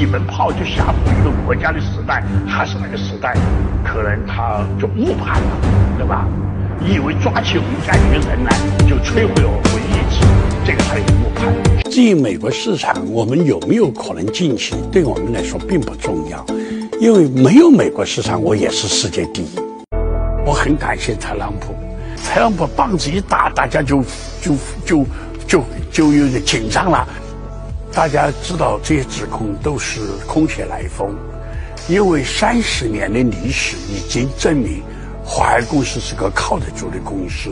一门炮就吓唬一个国家的时代，还是那个时代，可能他就误判了，对吧？以为抓起我们家一个人来就摧毁我们意志，这个他有误判。至于美国市场，我们有没有可能进去，对我们来说并不重要，因为没有美国市场，我也是世界第一。我很感谢特朗普，特朗普棒子一打，大家就就就就就有点紧张了。大家知道这些指控都是空穴来风，因为三十年的历史已经证明，华为公司是个靠得住的公司。